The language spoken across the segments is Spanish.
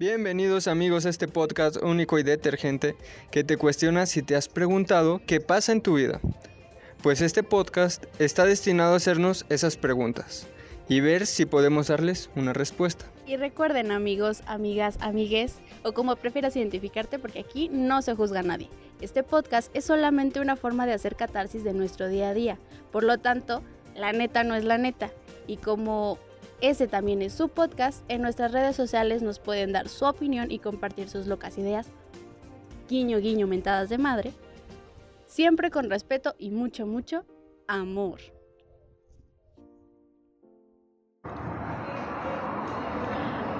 Bienvenidos amigos a este podcast único y detergente que te cuestiona si te has preguntado qué pasa en tu vida. Pues este podcast está destinado a hacernos esas preguntas y ver si podemos darles una respuesta. Y recuerden amigos, amigas, amigues o como prefieras identificarte porque aquí no se juzga a nadie. Este podcast es solamente una forma de hacer catarsis de nuestro día a día. Por lo tanto, la neta no es la neta. Y como ese también es su podcast. En nuestras redes sociales nos pueden dar su opinión y compartir sus locas ideas. Guiño, guiño, mentadas de madre. Siempre con respeto y mucho, mucho amor.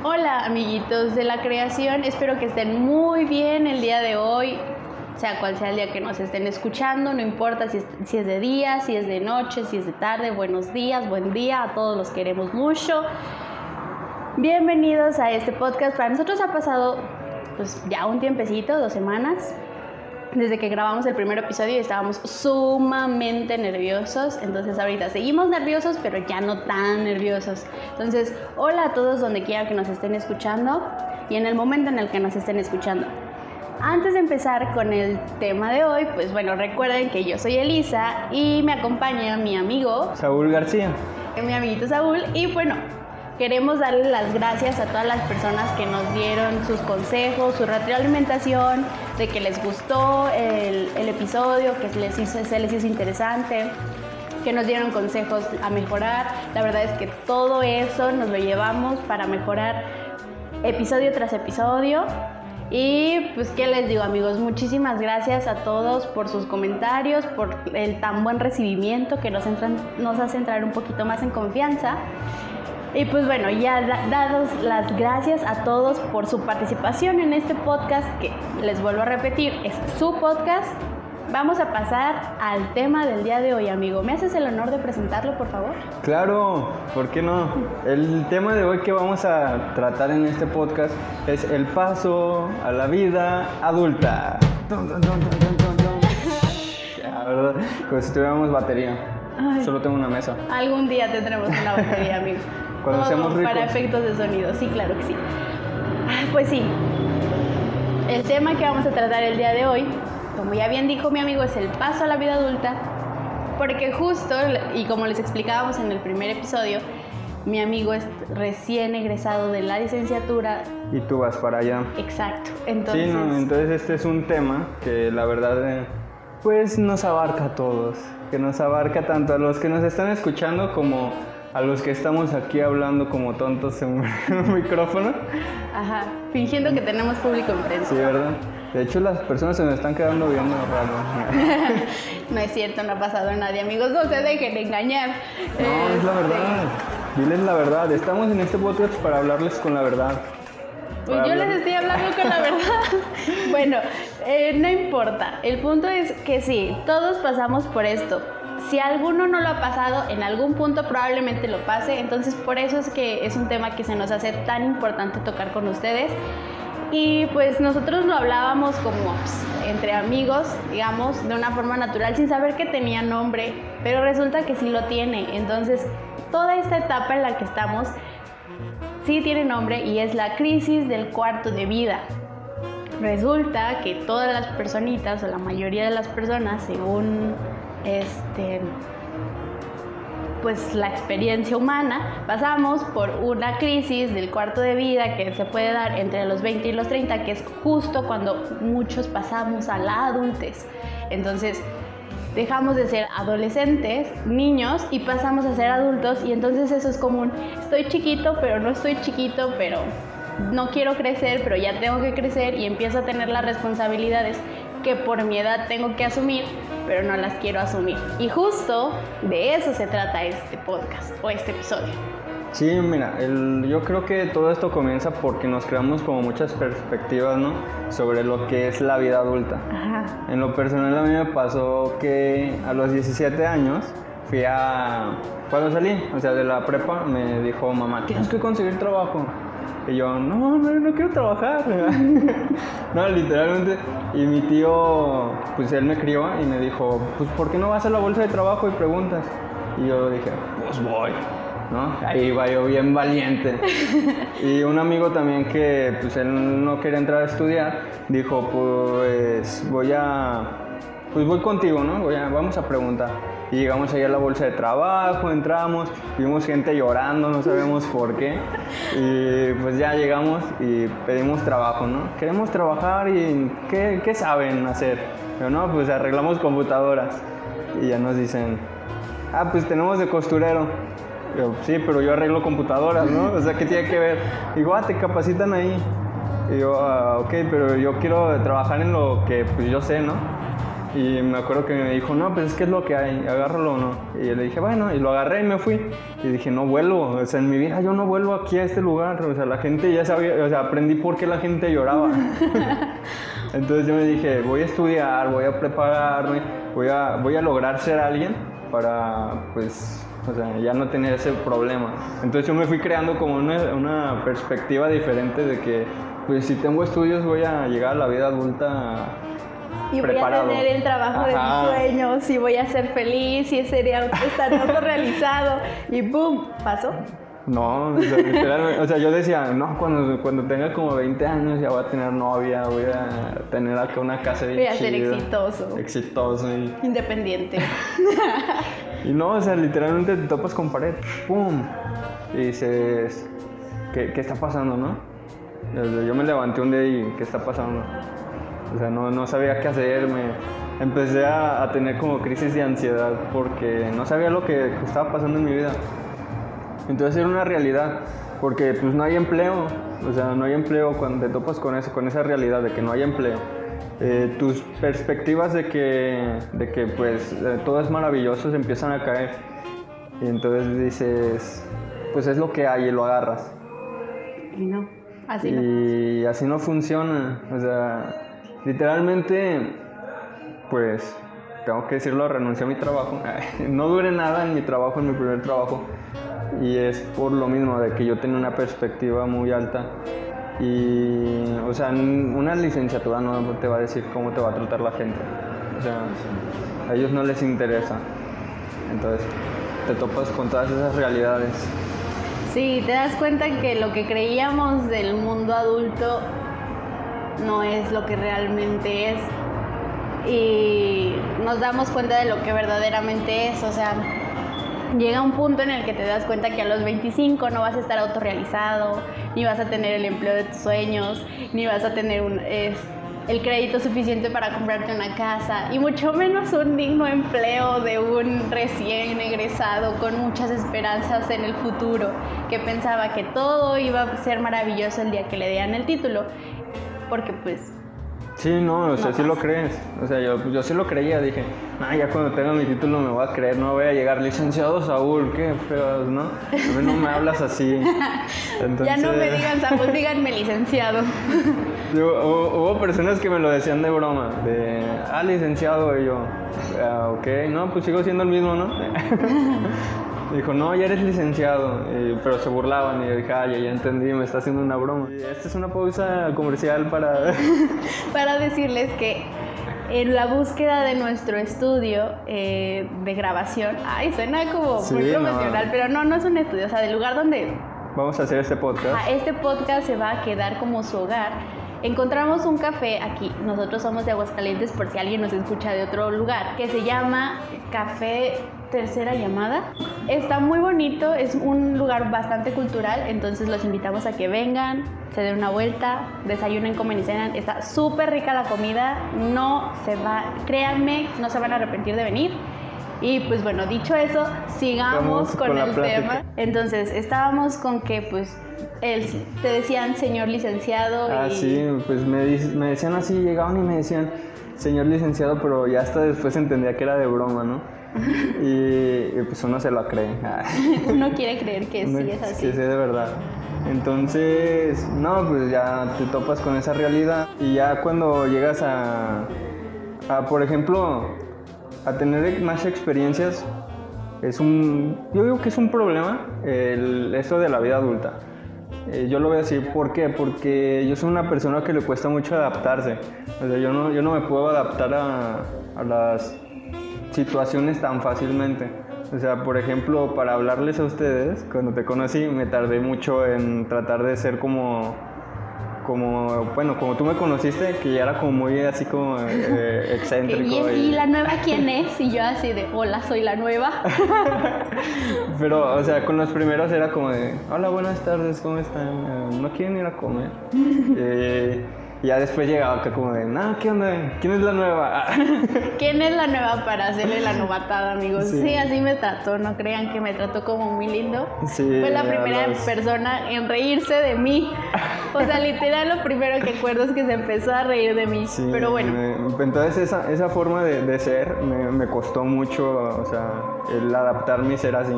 Hola amiguitos de la creación, espero que estén muy bien el día de hoy sea cual sea el día que nos estén escuchando, no importa si es, de día, si es de noche, si es de tarde, buenos días, buen día, a todos los queremos mucho. Bienvenidos a este podcast. Para nosotros ha pasado pues ya un tiempecito, dos semanas, desde que grabamos el primer episodio y estábamos sumamente nerviosos. Entonces ahorita seguimos nerviosos, pero ya no tan nerviosos. Entonces, hola a todos donde quiera que nos estén escuchando y en el momento en el que nos estén escuchando. Antes de empezar con el tema de hoy, pues bueno, recuerden que yo soy Elisa y me acompaña mi amigo Saúl García. Mi amiguito Saúl y bueno, queremos darle las gracias a todas las personas que nos dieron sus consejos, su retroalimentación, de que les gustó el, episodio, que se les, hizo, se les hizo interesante que nos dieron consejos a mejorar. La verdad es que todo eso nos lo llevamos para mejorar episodio tras episodio. Y pues, ¿qué les digo amigos? Muchísimas gracias a todos por sus comentarios, por el tan buen recibimiento que nos, nos hace entrar un poquito más en confianza. Y pues bueno, ya dados las gracias a todos por su participación en este podcast, que les vuelvo a repetir, es su podcast Vamos a pasar al tema del día de hoy, amigo. ¿Me haces el honor de presentarlo, por favor? Claro, ¿por qué no? El tema de hoy que vamos a tratar en este podcast es el paso a la vida adulta. La verdad, como si tuviéramos batería. Solo tengo una mesa. Algún día tendremos una batería, amigo. Cuando seamos ricos. Para efectos de sonido, sí, claro que sí. Pues sí, el tema que vamos a tratar el día de hoy como ya bien dijo mi amigo, es el paso a la vida adulta, porque justo, y como les explicábamos en el primer episodio, mi amigo es recién egresado de la licenciatura. Y tú vas para allá. Exacto. Entonces... Sí, no, entonces este es un tema que la verdad, eh, pues nos abarca a todos, que nos abarca tanto a los que nos están escuchando como a los que estamos aquí hablando como tontos en un micrófono. Ajá, fingiendo que tenemos público enfrente. Sí, ¿verdad? De hecho, las personas se me están quedando viendo raro. no es cierto, no ha pasado nadie, amigos. No se dejen engañar. No, es la verdad. Diles la verdad. Estamos en este podcast para hablarles con la verdad. Pues yo les estoy hablando con la verdad. bueno, eh, no importa. El punto es que sí, todos pasamos por esto. Si alguno no lo ha pasado, en algún punto probablemente lo pase. Entonces, por eso es que es un tema que se nos hace tan importante tocar con ustedes. Y pues nosotros lo hablábamos como pues, entre amigos, digamos, de una forma natural, sin saber que tenía nombre, pero resulta que sí lo tiene. Entonces, toda esta etapa en la que estamos sí tiene nombre y es la crisis del cuarto de vida. Resulta que todas las personitas o la mayoría de las personas, según este pues la experiencia humana, pasamos por una crisis del cuarto de vida que se puede dar entre los 20 y los 30, que es justo cuando muchos pasamos a la adultez. Entonces, dejamos de ser adolescentes, niños y pasamos a ser adultos y entonces eso es común. Estoy chiquito, pero no estoy chiquito, pero no quiero crecer, pero ya tengo que crecer y empiezo a tener las responsabilidades que por mi edad tengo que asumir, pero no las quiero asumir. Y justo de eso se trata este podcast o este episodio. Sí, mira, yo creo que todo esto comienza porque nos creamos como muchas perspectivas, ¿no? Sobre lo que es la vida adulta. En lo personal a mí me pasó que a los 17 años fui a... Cuando salí, o sea, de la prepa, me dijo mamá, tienes que conseguir trabajo. Y yo, no, no, no quiero trabajar. no, literalmente. Y mi tío, pues él me crió y me dijo, pues ¿por qué no vas a la bolsa de trabajo y preguntas? Y yo dije, pues voy. ¿no? Ahí iba yo bien valiente. Y un amigo también que pues él no quería entrar a estudiar, dijo, pues voy a, pues voy contigo, ¿no? Voy a, vamos a preguntar. Y llegamos ahí a la bolsa de trabajo, entramos, vimos gente llorando, no sabemos por qué. Y pues ya llegamos y pedimos trabajo, ¿no? Queremos trabajar y ¿qué, qué saben hacer? Pero no, pues arreglamos computadoras. Y ya nos dicen, ah, pues tenemos de costurero. Yo, sí, pero yo arreglo computadoras, ¿no? O sea, ¿qué tiene que ver? Digo, ah, te capacitan ahí. Y yo, ah, ok, pero yo quiero trabajar en lo que pues yo sé, ¿no? Y me acuerdo que me dijo, no, pues es que es lo que hay, agárralo o no. Y yo le dije, bueno, y lo agarré y me fui. Y dije, no vuelvo, o sea, en mi vida yo no vuelvo aquí a este lugar. O sea, la gente ya sabía, o sea, aprendí por qué la gente lloraba. Entonces yo me dije, voy a estudiar, voy a prepararme, voy a, voy a lograr ser alguien para, pues, o sea, ya no tener ese problema. Entonces yo me fui creando como una, una perspectiva diferente de que, pues, si tengo estudios voy a llegar a la vida adulta y voy a tener el trabajo de mis sueños y voy a ser feliz y sería estar autorrealizado y ¡boom! ¿Pasó? No, o sea, o sea, yo decía, no, cuando, cuando tenga como 20 años ya voy a tener novia, voy a tener acá una casa bien Voy a ser exitoso. Exitoso y... Independiente. y no, o sea, literalmente te topas con pared, ¡pum! Y dices, ¿qué, qué está pasando, no? Yo me levanté un día y, ¿qué está pasando? O sea, no, no sabía qué hacer, me empecé a, a, tener como crisis de ansiedad porque no sabía lo que estaba pasando en mi vida. Entonces era una realidad, porque pues no hay empleo, o sea, no hay empleo cuando te topas con eso, con esa realidad de que no hay empleo. Eh, tus perspectivas de que, de que pues eh, todo es maravilloso se empiezan a caer. Y entonces dices, pues es lo que hay y lo agarras. Y no, así no. Y así no funciona. O sea, Literalmente, pues, tengo que decirlo, renuncié a mi trabajo. No duré nada en mi trabajo, en mi primer trabajo. Y es por lo mismo, de que yo tenía una perspectiva muy alta. Y, o sea, una licenciatura no te va a decir cómo te va a tratar la gente. O sea, a ellos no les interesa. Entonces, te topas con todas esas realidades. Sí, te das cuenta que lo que creíamos del mundo adulto no es lo que realmente es. Y nos damos cuenta de lo que verdaderamente es. O sea, llega un punto en el que te das cuenta que a los 25 no vas a estar autorrealizado, ni vas a tener el empleo de tus sueños, ni vas a tener un, el crédito suficiente para comprarte una casa, y mucho menos un digno empleo de un recién egresado con muchas esperanzas en el futuro, que pensaba que todo iba a ser maravilloso el día que le dieran el título porque pues... Sí, no, o sea, sí lo crees. O sea, yo, yo sí lo creía, dije, ah, ya cuando tenga mi título me voy a creer, no voy a llegar licenciado Saúl, qué feos, ¿no? A mí no me hablas así. ya no me digan Saúl, díganme licenciado. hubo, personas que me lo decían de broma, de, ah, licenciado, y yo, ah, ok, no, pues sigo siendo el mismo, ¿no? Dijo, no, ya eres licenciado, pero se burlaban y yo dije, ah, ya, entendí, me está haciendo una broma. esta es una pausa comercial para... para decirles que en la búsqueda de nuestro estudio eh, de grabación, ay, suena como muy profesional, pero no, no es un estudio, o sea, del lugar donde... Vamos a hacer este podcast. Ah, este podcast se va a quedar como su hogar. Encontramos un café aquí, nosotros somos de Aguascalientes por si alguien nos escucha de otro lugar, que se llama Café tercera llamada. Está muy bonito, es un lugar bastante cultural, entonces los invitamos a que vengan, se den una vuelta, desayunen, comen y cenan. Está súper rica la comida, no se va, créanme, no se van a arrepentir de venir. Y pues bueno, dicho eso, sigamos con, el tema. Entonces, estábamos con que pues él, te decían señor licenciado. Ah, sí, pues me, me decían así, llegaban y me decían señor licenciado, pero ya hasta después entendía que era de broma, ¿no? y, pues uno se lo cree. uno quiere creer que sí es así. Sí, sí, de verdad. Entonces, no, pues ya te topas con esa realidad y ya cuando llegas a, a por ejemplo, a tener más experiencias, es un, yo digo que es un problema el, esto de la vida adulta. Eh, yo lo voy a decir, ¿por qué? Porque yo soy una persona que le cuesta mucho adaptarse. O sea, yo no, yo no me puedo adaptar a, a las situaciones tan fácilmente. O sea, por ejemplo, para hablarles a ustedes, cuando te conocí, me tardé mucho en tratar de ser como como, bueno, como tú me conociste, que ya era como muy así como eh, excéntrico. y, la nueva quién es? Y yo así de, hola, soy la nueva. Pero, o sea, con los primeros era como de, hola, buenas tardes, ¿cómo están? Eh, ¿No quieren ir a comer? eh, y ya después llegaba acá como de, no, ¿qué onda? ¿Quién es la nueva? ¿Quién es la nueva para hacerle la novatada, amigos? Sí. así me trató, no crean que me trató como muy lindo. Sí, Fue la primera persona en reírse de mí. O sea, literal lo primero que acuerdo es que se empezó a reír de mí. Sí, Pero bueno. entonces esa, esa forma de, de ser me, me, costó mucho, o sea, el adaptarme y ser así.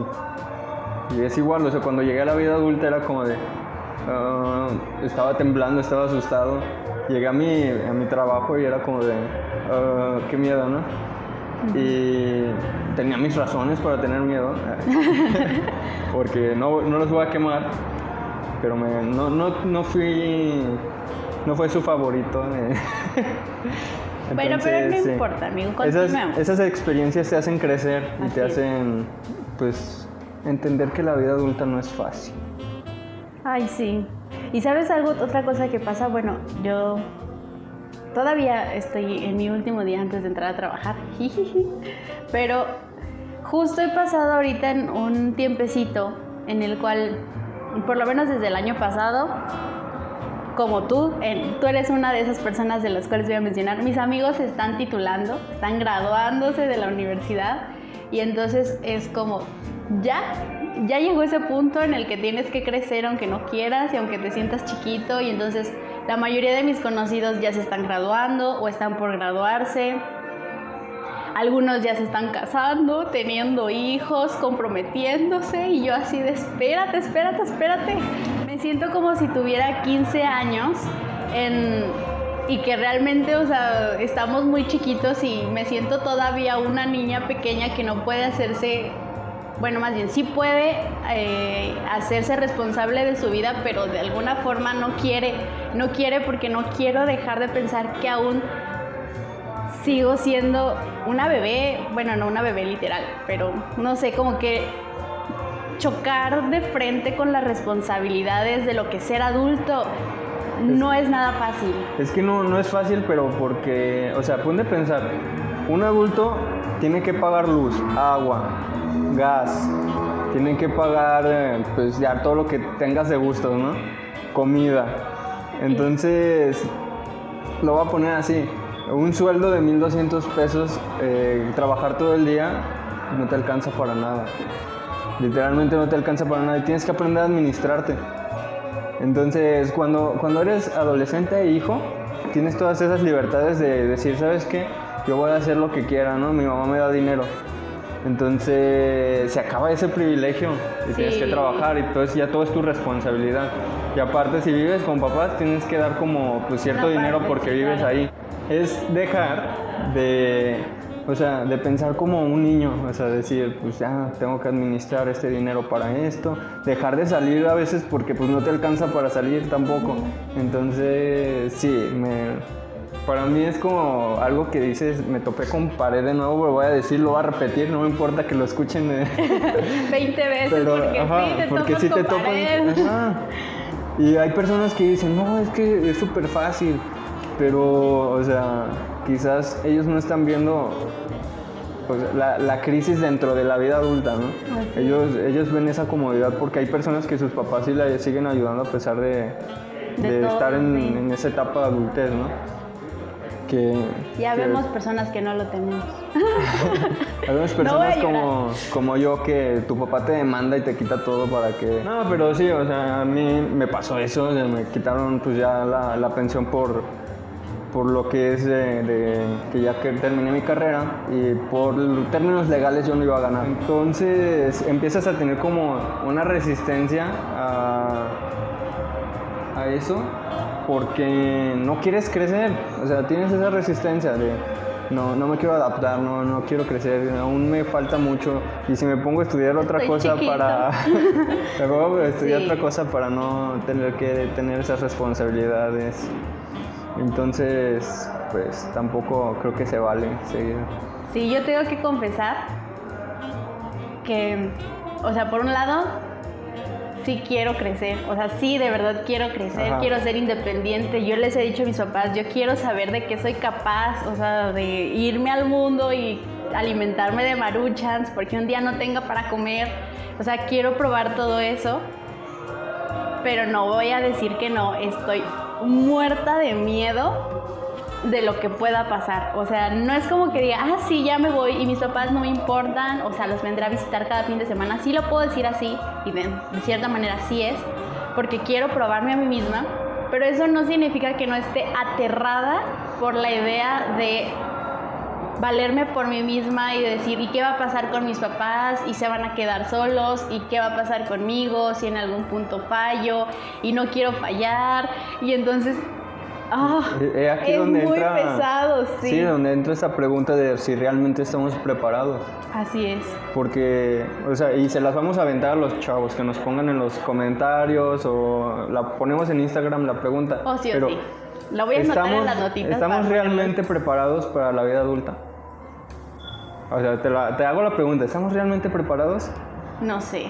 Y es igual, o sea, cuando llegué a la vida adulta era como de... Ah, estaba temblando, estaba asustado llegué a mi, a mi trabajo y era como de, uh, qué miedo, ¿no? Y tenía mis razones para tener miedo, porque no, no los voy a quemar, pero me, no, no, no fui, no fue su favorito. bueno, pero no importa, amigo, esas, esas, experiencias te hacen crecer y te hacen, pues, entender que la vida adulta no es fácil. Ay, sí. Y sabes algo, otra cosa que pasa, bueno, yo todavía estoy en mi último día antes de entrar a trabajar, pero justo he pasado ahorita en un tiempecito en el cual, por lo menos desde el año pasado, como tú, tú eres una de esas personas de las cuales voy a mencionar, mis amigos están titulando, están graduándose de la universidad y entonces es como, ya, ya llegó ese punto en el que tienes que crecer aunque no quieras y aunque te sientas chiquito y entonces la mayoría de mis conocidos ya se están graduando o están por graduarse. Algunos ya se están casando, teniendo hijos, comprometiéndose y yo así de espérate, espérate, espérate. Me siento como si tuviera 15 años y que realmente, o sea, estamos muy chiquitos y me siento todavía una niña pequeña que no puede hacerse bueno, más bien sí puede eh, hacerse responsable de su vida, pero de alguna forma no quiere, no quiere porque no quiero dejar de pensar que aún sigo siendo una bebé, bueno, no una bebé literal, pero no sé, como que chocar de frente con las responsabilidades de lo que ser adulto no es nada fácil. Es que no, no es fácil, pero porque, o sea, ponte a pensar, un adulto tiene que pagar luz, agua, gas, tienen que pagar eh, pues ya todo lo que tengas de gustos, ¿no? Comida. Entonces, lo voy a poner así, un sueldo de 1200 pesos, eh, trabajar todo el día, no te alcanza para nada. Literalmente no te alcanza para nada y tienes que aprender a administrarte. Entonces, cuando, cuando eres adolescente e hijo, tienes todas esas libertades de decir, ¿sabes qué? Yo voy a hacer lo que quiera, ¿no? Mi mamá me da dinero entonces se acaba ese privilegio y tienes que trabajar y entonces ya todo es tu responsabilidad. Y aparte si vives con papás tienes que dar como pues, cierto dinero porque vives ahí. Es dejar de, o sea, de pensar como un niño, o sea, decir, pues ya tengo que administrar este dinero para esto, dejar de salir a veces porque pues no te alcanza para salir tampoco. Entonces sí, me para mí es como algo que dices, me topé con pared de nuevo, lo voy a decir, lo voy a repetir, no me importa que lo escuchen 20 veces, porque, sí te porque sí te topan. Y hay personas que dicen, no, es que es súper fácil, pero, o sea, quizás ellos no están viendo pues, la, crisis dentro de la vida adulta, ¿no? Ellos, ellos ven esa comodidad porque hay personas que sus papás sí la siguen ayudando a pesar de, estar en, en, esa etapa de adultez, ¿no? Ya vemos personas que no lo tenemos. Habemos personas como, como yo que tu papá te demanda y te quita todo para que... No, pero sí, o sea, a mí me pasó eso, me quitaron pues ya la, la pensión por, por lo que es de, que ya que terminé mi carrera y por términos legales yo no iba a ganar. Entonces empiezas a tener como una resistencia a, a eso porque no quieres crecer, o sea, tienes esa resistencia de no, no me quiero adaptar, no, no quiero crecer, aún me falta mucho y si me pongo a estudiar otra cosa para me pongo a estudiar otra cosa para no tener que tener esas responsabilidades. Entonces, pues tampoco creo que se vale seguir. Sí, yo tengo que confesar que, o sea, por un lado, sí quiero crecer, o sea, sí de verdad quiero crecer, quiero ser independiente. Yo les he dicho a mis papás, yo quiero saber de qué soy capaz, o sea, de irme al mundo y alimentarme de maruchans porque un día no tenga para comer. O sea, quiero probar todo eso, pero no voy a decir que no, estoy muerta de miedo de lo que pueda pasar. O sea, no es como que diga, ah, sí, ya me voy y mis papás no me importan, o sea, los vendré a visitar cada fin de semana. Sí lo puedo decir así, y de, de cierta manera sí es, porque quiero probarme a mí misma, pero eso no significa que no esté aterrada por la idea de valerme por mí misma y decir, ¿y qué va a pasar con mis papás? ¿Y se van a quedar solos? ¿Y qué va a pasar conmigo si en algún punto fallo? Y no quiero fallar. Y entonces Oh, es muy pesado, sí. Sí, donde entra esa pregunta de si realmente estamos preparados. Así es. Porque, o sea, y se las vamos a aventar a los chavos, que nos pongan en los comentarios o la ponemos en Instagram la pregunta. Oh, sí, pero sí. La voy a estamos, anotar en las notitas. ¿Estamos realmente preparados para la vida adulta? O sea, te, te hago la pregunta, ¿estamos realmente preparados? No sé.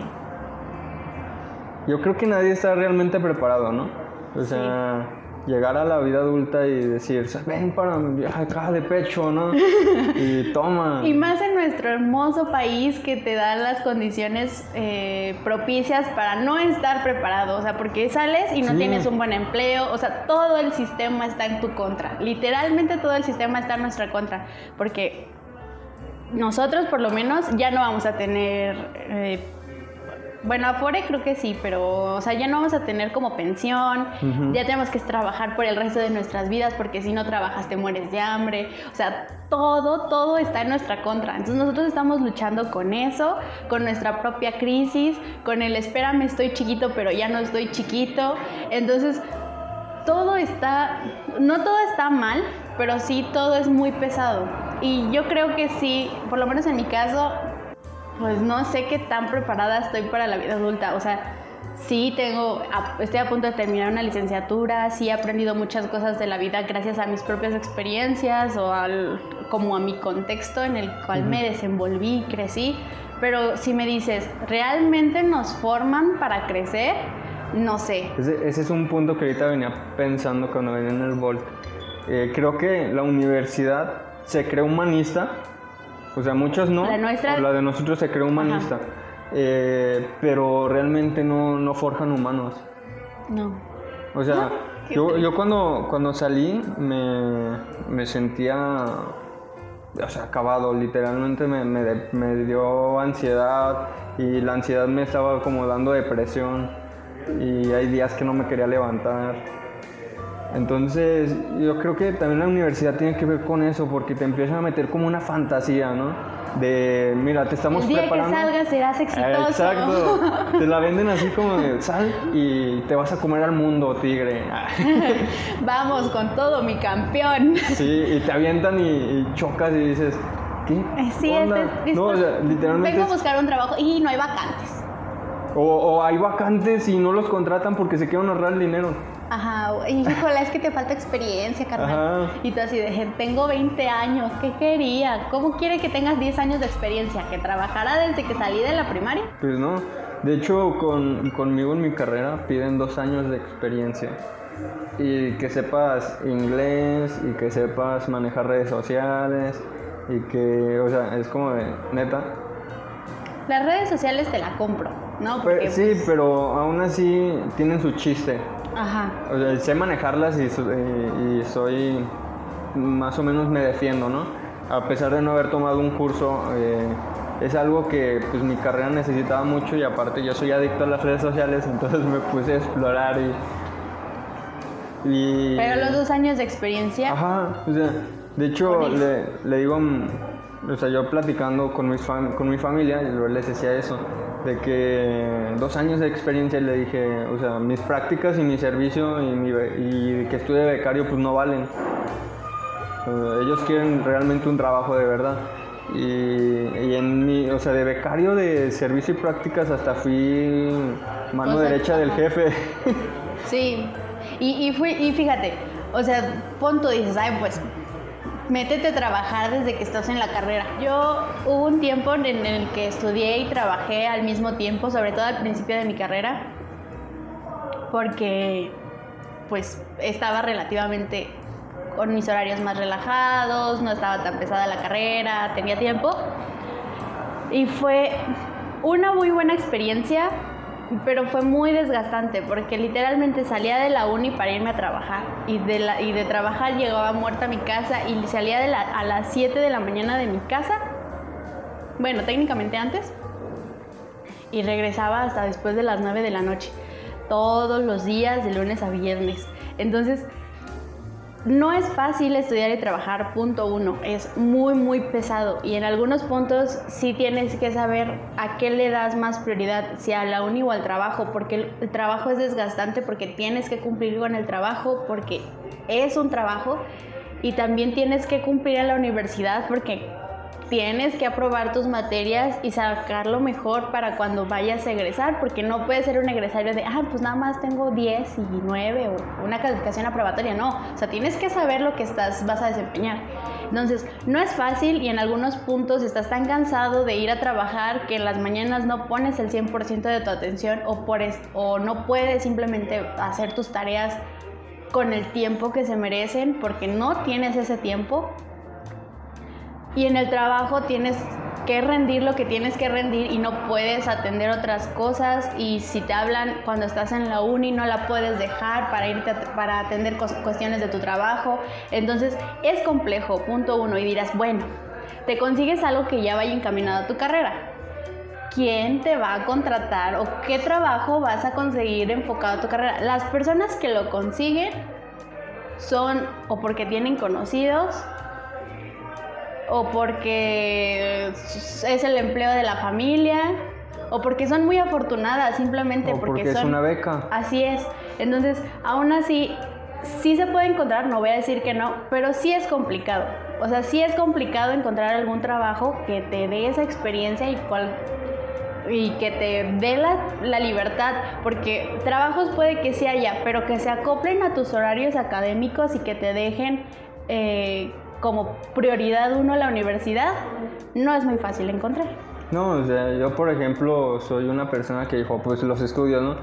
Yo creo que nadie está realmente preparado, ¿no? O sea, llegar a la vida adulta y decir, ven para acá de pecho, ¿no? Y toma. Y más en nuestro hermoso país que te da las condiciones eh, propicias para no estar preparado, o sea, porque sales y no tienes un buen empleo, o sea, todo el sistema está en tu contra, literalmente todo el sistema está en nuestra contra, porque nosotros por lo menos ya no vamos a tener... Eh, bueno, Afore creo que sí, pero o sea, ya no vamos a tener como pensión, ya tenemos que trabajar por el resto de nuestras vidas porque si no trabajas te mueres de hambre, o sea, todo, todo está en nuestra contra. Entonces nosotros estamos luchando con eso, con nuestra propia crisis, con el espérame, estoy chiquito, pero ya no estoy chiquito. Entonces, todo está, no todo está mal, pero sí todo es muy pesado. Y yo creo que sí, por lo menos en mi caso, pues no sé qué tan preparada estoy para la vida adulta. O sea, sí tengo, estoy a punto de terminar una licenciatura, sí he aprendido muchas cosas de la vida gracias a mis propias experiencias o al, como a mi contexto en el cual me desenvolví, crecí. Pero si me dices, ¿realmente nos forman para crecer? No sé. Ese, ese es un punto que ahorita venía pensando cuando venía en el Volt. Eh, creo que la universidad se cree humanista o sea, muchos no. La nuestra. La de nosotros se creó humanista. Eh, pero realmente no, no, forjan humanos. No. O sea, yo, yo, cuando, cuando salí me, me, sentía. O sea, acabado. Literalmente me, me, me dio ansiedad y la ansiedad me estaba como dando depresión. Y hay días que no me quería levantar. Entonces, yo creo que también la universidad tiene que ver con eso, porque te empiezan a meter como una fantasía, ¿no? De, mira, te estamos El día preparando. que salgas serás exitoso. Exacto. te la venden así como de sal y te vas a comer al mundo, tigre. Vamos con todo, mi campeón. sí, y te avientan y, chocas y dices, ¿qué? Eh, sí, es, no, o sea, literalmente. Vengo a buscar un trabajo y no hay vacantes. O, o hay vacantes y no los contratan porque se quieren ahorrar el dinero. Ajá, híjole, es que te falta experiencia, carnal. Y tú así de, tengo 20 años, ¿qué quería? ¿Cómo quiere que tengas 10 años de experiencia? ¿Que trabajara desde que salí de la primaria? Pues no, de hecho con, conmigo en mi carrera piden dos años de experiencia. Y que sepas inglés y que sepas manejar redes sociales y que, o sea, es como de, neta. Las redes sociales te la compro, ¿no? Porque, sí, pues pero aún así tienen su chiste. Ajá. O sea, sé manejarlas y, soy, más o menos me defiendo, ¿no? A pesar de no haber tomado un curso, eh, es algo que pues mi carrera necesitaba mucho y aparte yo soy adicto a las redes sociales, entonces me puse a explorar y... Pero los dos años de experiencia... Ajá, o sea, de hecho le, le, digo, o sea, yo platicando con, mis con mi familia, yo les decía eso de que dos años de experiencia le dije, o sea, mis prácticas y mi servicio y, mi, y que estuve becario pues no valen. ellos quieren realmente un trabajo de verdad. Y, y, en mi, o sea, de becario de servicio y prácticas hasta fui mano derecha del jefe. Sí, y, y, fui, y fíjate, o sea, punto dices, ay, pues métete a trabajar desde que estás en la carrera. Yo hubo un tiempo en el que estudié y trabajé al mismo tiempo, sobre todo al principio de mi carrera, porque pues estaba relativamente con mis horarios más relajados, no estaba tan pesada la carrera, tenía tiempo. Y fue una muy buena experiencia, pero fue muy desgastante porque literalmente salía de la uni para irme a trabajar y de, la, y de trabajar llegaba muerta a mi casa y salía de a las 7 de la mañana de mi casa, bueno, técnicamente antes, y regresaba hasta después de las 9 de la noche, todos los días de lunes a viernes. Entonces, no es fácil estudiar y trabajar, punto uno. Es muy, muy pesado. Y en algunos puntos sí tienes que saber a qué le das más prioridad, si a la uni o al trabajo, porque el, trabajo es desgastante, porque tienes que cumplir con el trabajo, porque es un trabajo. Y también tienes que cumplir a la universidad, porque tienes que aprobar tus materias y sacar lo mejor para cuando vayas a egresar, porque no puedes ser un egresario de, ah, pues nada más tengo 10 y 9 o una calificación aprobatoria, no, o sea, tienes que saber lo que estás, vas a desempeñar. Entonces, no es fácil y en algunos puntos estás tan cansado de ir a trabajar que en las mañanas no pones el 100% de tu atención o, por o no puedes simplemente hacer tus tareas con el tiempo que se merecen porque no tienes ese tiempo y en el trabajo tienes que rendir lo que tienes que rendir y no puedes atender otras cosas y si te hablan cuando estás en la uni no la puedes dejar para irte para atender cuestiones de tu trabajo. Entonces es complejo, punto uno, y dirás, bueno, te consigues algo que ya vaya encaminado a tu carrera. ¿Quién te va a contratar o qué trabajo vas a conseguir enfocado a tu carrera? Las personas que lo consiguen son o porque tienen conocidos o porque es el empleo de la familia, o porque son muy afortunadas, simplemente o porque, es una beca. Así es. Entonces, aún así, sí se puede encontrar, no voy a decir que no, pero sí es complicado. O sea, sí es complicado encontrar algún trabajo que te dé esa experiencia y cual y que te dé la, la, libertad, porque trabajos puede que sí haya, pero que se acoplen a tus horarios académicos y que te dejen eh, como prioridad uno la universidad, no es muy fácil encontrar. No, o sea, yo por ejemplo soy una persona que dijo, pues los estudios, ¿no?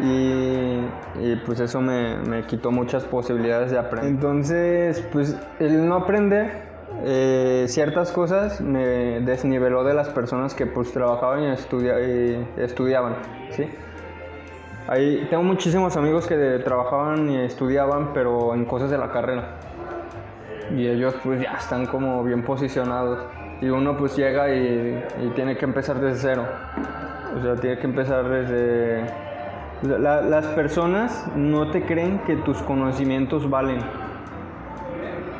Y, pues eso me, me, quitó muchas posibilidades de aprender. Entonces, pues el no aprender eh, ciertas cosas me desniveló de las personas que pues trabajaban y, y estudiaban, ¿sí? Ahí tengo muchísimos amigos que trabajaban y estudiaban, pero en cosas de la carrera y ellos pues ya están como bien posicionados y uno pues llega y, tiene que empezar desde cero. O sea, tiene que empezar desde... las personas no te creen que tus conocimientos valen.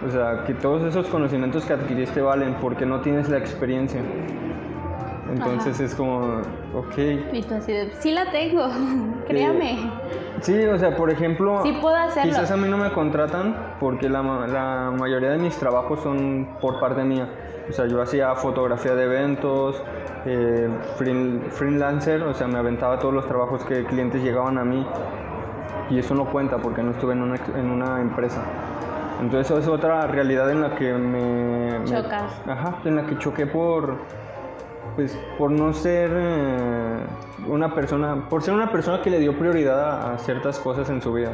O sea, que todos esos conocimientos que adquiriste valen porque no tienes la experiencia. Entonces es como, ok. Y tú así de, sí la tengo, créame. Sí, o sea, por ejemplo, sí puedo hacerlo. quizás a mí no me contratan porque la, la mayoría de mis trabajos son por parte mía. O sea, yo hacía fotografía de eventos, eh, freelancer, o sea, me aventaba todos los trabajos que clientes llegaban a mí y eso no cuenta porque no estuve en una, en una empresa. Entonces eso es otra realidad en la que me... Chocas. ajá, en la que choqué por pues por no ser eh, una persona, por ser una persona que le dio prioridad a, ciertas cosas en su vida.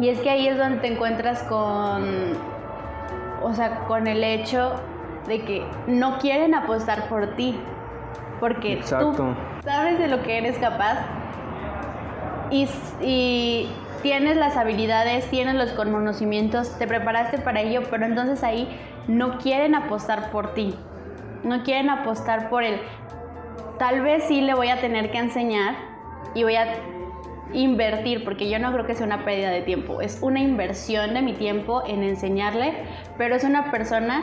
Y es que ahí es donde te encuentras con, o sea, con el hecho de que no quieren apostar por ti, porque tú sabes de lo que eres capaz y, y tienes las habilidades, tienes los conocimientos, te preparaste para ello, pero entonces ahí no quieren apostar por ti no quieren apostar por él. Tal vez sí le voy a tener que enseñar y voy a invertir, porque yo no creo que sea una pérdida de tiempo, es una inversión de mi tiempo en enseñarle, pero es una persona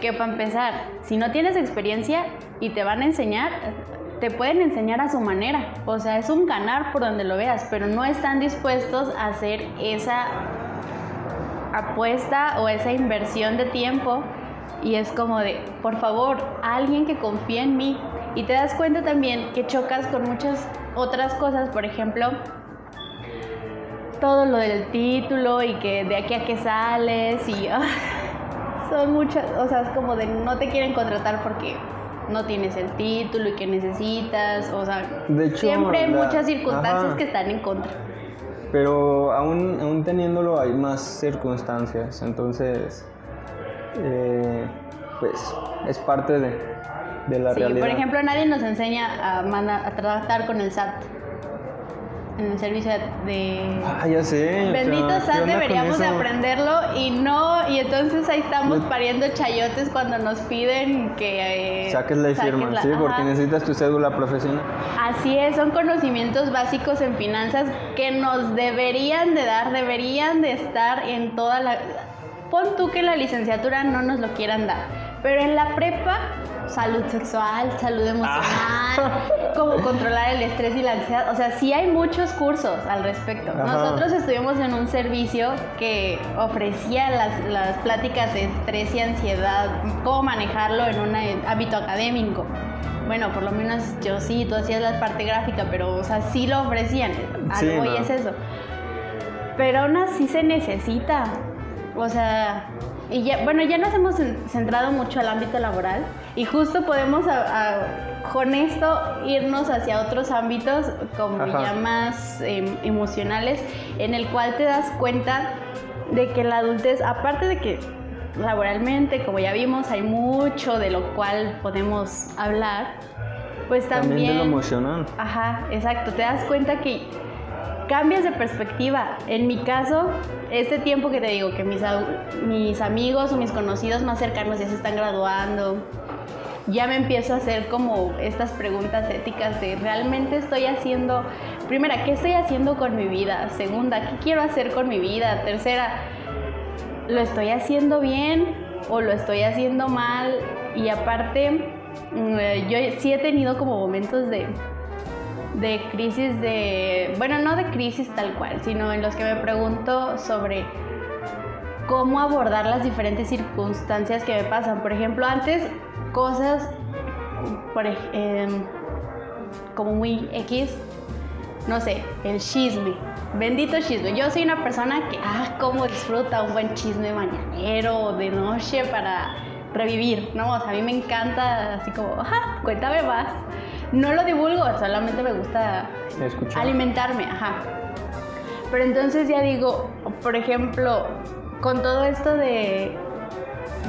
que para empezar, si no tienes experiencia y te van a enseñar, te pueden enseñar a su manera, o sea, es un ganar por donde lo veas, pero no están dispuestos a hacer esa apuesta o esa inversión de tiempo y es como de, por favor, alguien que confíe en mí. Y te das cuenta también que chocas con muchas otras cosas, por ejemplo, todo lo del título y que de aquí a que sales y ah, son muchas, o sea, es como de no te quieren contratar porque no tienes el título y que necesitas, o sea, siempre hay muchas circunstancias que están en contra. Pero aún, aún teniéndolo hay más circunstancias, entonces, eh, pues es parte de, de la sí, Por ejemplo, nadie nos enseña a, a tratar con el SAT en el servicio de... Ah, ya sé. Bendito SAT, deberíamos de aprenderlo y no, y entonces ahí estamos pariendo chayotes cuando nos piden que... Eh, saques la firma, sí, porque necesitas tu cédula profesional. Así es, son conocimientos básicos en finanzas que nos deberían de dar, deberían de estar en toda la... Pon tú que la licenciatura no nos lo quieran dar, pero en la prepa salud sexual, salud emocional, ah. cómo controlar el estrés y la ansiedad. O sea, sí hay muchos cursos al respecto. Nosotros estuvimos en un servicio que ofrecía las, las pláticas de estrés y ansiedad, cómo manejarlo en un ámbito académico. Bueno, por lo menos yo sí, tú hacías la parte gráfica, pero, o sea, sí lo ofrecían. Algo y es eso. Pero aún así se necesita. O sea, y ya, bueno, ya nos hemos centrado mucho al ámbito laboral y justo podemos con esto irnos hacia otros ámbitos como ya más em, emocionales en el cual te das cuenta de que la adultez, aparte de que laboralmente, como ya vimos, hay mucho de lo cual podemos hablar, pues también... También de lo emocional. Ajá, exacto, te das cuenta que cambias de perspectiva. En mi caso, este tiempo que te digo que mis, amigos o mis conocidos más cercanos ya se están graduando, ya me empiezo a hacer como estas preguntas éticas de realmente estoy haciendo, primera, ¿qué estoy haciendo con mi vida? Segunda, ¿qué quiero hacer con mi vida? Tercera, ¿lo estoy haciendo bien o lo estoy haciendo mal? Y aparte, mm, yo sí he tenido como momentos de de crisis de, bueno, no de crisis tal cual, sino en los que me pregunto sobre cómo abordar las diferentes circunstancias que me pasan. Por ejemplo, antes cosas em, como muy X, no sé, el chisme. Bendito chisme. Yo soy una persona que, ah, cómo disfruta un buen chisme mañanero de noche para revivir, ¿no? O sea, a mí me encanta así como, ajá, cuéntame más. No lo divulgo, solamente me gusta alimentarme, ajá. Pero entonces ya digo, por ejemplo, con todo esto de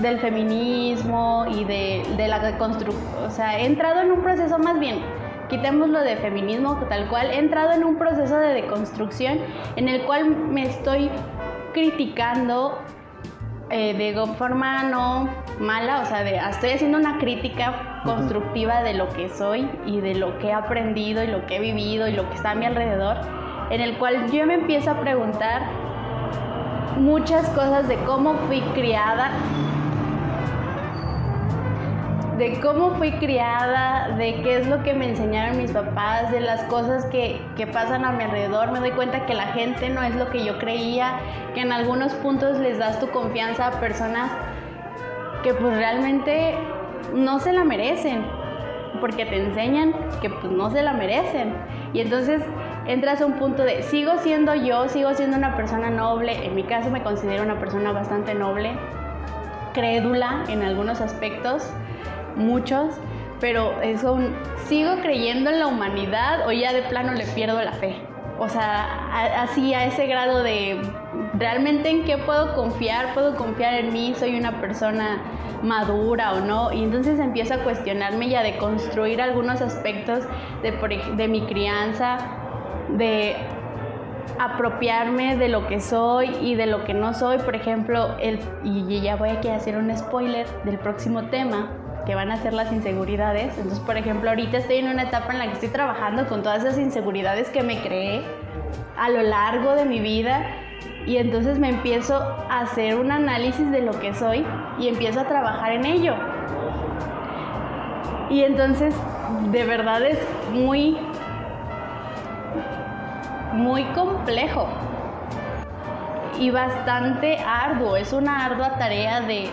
del feminismo y de, de la construcción, o sea, he entrado en un proceso más bien, quitémoslo de feminismo tal cual, he entrado en un proceso de deconstrucción en el cual me estoy criticando eh, de forma no mala, o sea, de, estoy haciendo una crítica constructiva de lo que soy y de lo que he aprendido y lo que he vivido y lo que está a mi alrededor, en el cual yo me empiezo a preguntar muchas cosas de cómo fui criada de cómo fui criada, de qué es lo que me enseñaron mis papás, de las cosas que, que, pasan a mi alrededor. Me doy cuenta que la gente no es lo que yo creía, que en algunos puntos les das tu confianza a personas que pues realmente no se la merecen, porque te enseñan que pues no se la merecen. Y entonces entras a un punto de, sigo siendo yo, sigo siendo una persona noble, en mi caso me considero una persona bastante noble, crédula en algunos aspectos, muchos, pero eso sigo creyendo en la humanidad o ya de plano le pierdo la fe. O sea, así a ese grado de realmente en qué puedo confiar, puedo confiar en mí, soy una persona madura o no. Y entonces empiezo a cuestionarme y a deconstruir algunos aspectos de, de mi crianza, de apropiarme de lo que soy y de lo que no soy. Por ejemplo, el, y ya voy aquí a hacer un spoiler del próximo tema que van a ser las inseguridades. Entonces, por ejemplo, ahorita estoy en una etapa en la que estoy trabajando con todas esas inseguridades que me creé a lo largo de mi vida y entonces me empiezo a hacer un análisis de lo que soy y empiezo a trabajar en ello. Y entonces, de verdad es muy, muy complejo. y bastante arduo. Es una ardua tarea de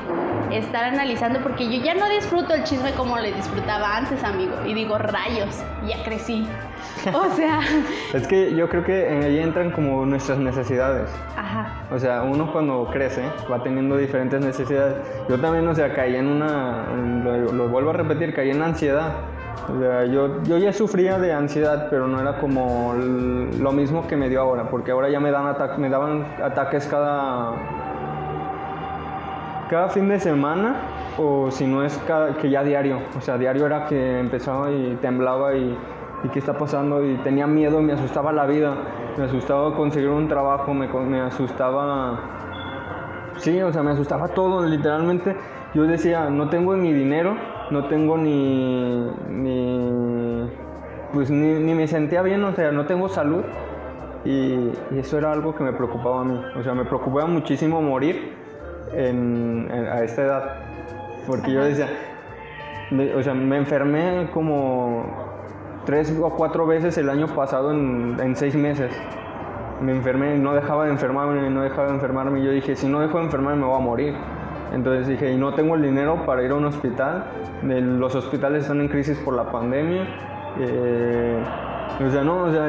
estar analizando porque yo ya no disfruto el chisme como le disfrutaba antes, amigo. Y digo, rayos, ya crecí. O sea... es que yo creo que ahí entran como nuestras necesidades. Ajá. O sea, uno cuando crece va teniendo diferentes necesidades. Yo también, o sea, caí en una... Lo, lo vuelvo a repetir, caí en ansiedad o sea, yo, yo ya sufría de ansiedad, pero no era como lo mismo que me dio ahora, porque ahora ya me, dan me daban ataques cada, cada fin de semana, o si no es cada, que ya diario. O sea, diario era que empezaba y temblaba y, qué está pasando, y tenía miedo, me asustaba la vida, me asustaba conseguir un trabajo, me, asustaba... Sí, o sea, me asustaba todo, literalmente. Yo decía, no tengo ni dinero, no tengo ni pues ni, me sentía bien, o sea, no tengo salud y, eso era algo que me preocupaba a mí, o sea, me preocupaba muchísimo morir a esta edad, porque yo decía, o sea, me enfermé como tres o cuatro veces el año pasado en, en seis meses. Me enfermé, no dejaba de enfermarme, no dejaba de enfermarme. Y yo dije, si no dejo de enfermarme, me voy a morir. Entonces dije, y no tengo el dinero para ir a un hospital. Los hospitales están en crisis por la pandemia. Eh, o sea, no, o sea,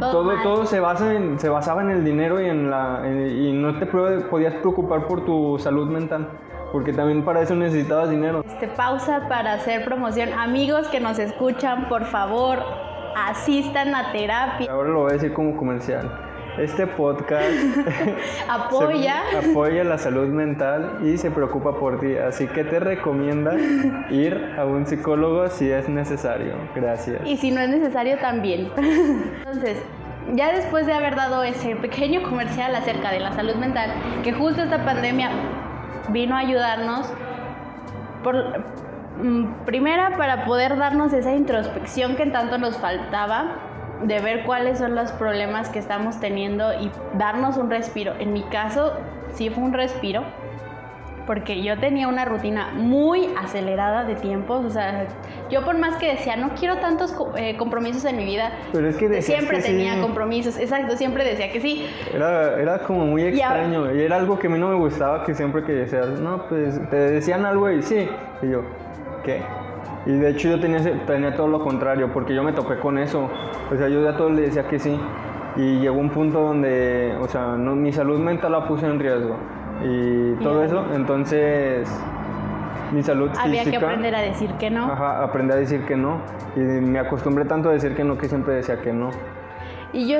todo, todo, se, basa en, se basaba en el dinero y, en la, y no te podías preocupar por tu salud mental. Porque también para eso necesitabas dinero. Este, pausa para hacer promoción. Amigos que nos escuchan, por favor, asistan a terapia. Ahora lo voy a decir como comercial. Este podcast apoya. apoya la salud mental y se preocupa por ti. Así que te recomienda ir a un psicólogo si es necesario. Gracias. Y si no es necesario también. Entonces, ya después de haber dado ese pequeño comercial acerca de la salud mental, que justo esta pandemia vino a ayudarnos, por, mm, primera para poder darnos esa introspección que tanto nos faltaba de ver cuáles son los problemas que estamos teniendo y darnos un respiro. En mi caso, sí fue un respiro, porque yo tenía una rutina muy acelerada de tiempos, o sea, yo por más que decía, no quiero tantos eh, compromisos en mi vida, Pero es que siempre tenía compromisos, exacto, siempre decía que sí. Era, era como muy extraño, y, era algo que a mí no me gustaba, que siempre que decías, no, pues te decían algo y sí, y yo, ¿qué? Y de hecho yo tenía, tenía todo lo contrario, porque yo me topé con eso. O sea, yo ya todo le decía que sí. Y llegó un punto donde, o sea, no, mi salud mental la puse en riesgo. Y todo eso, entonces mi salud Había que aprender a decir que no. Ajá, aprendí a decir que no. Y me acostumbré tanto a decir que no que siempre decía que no. Y yo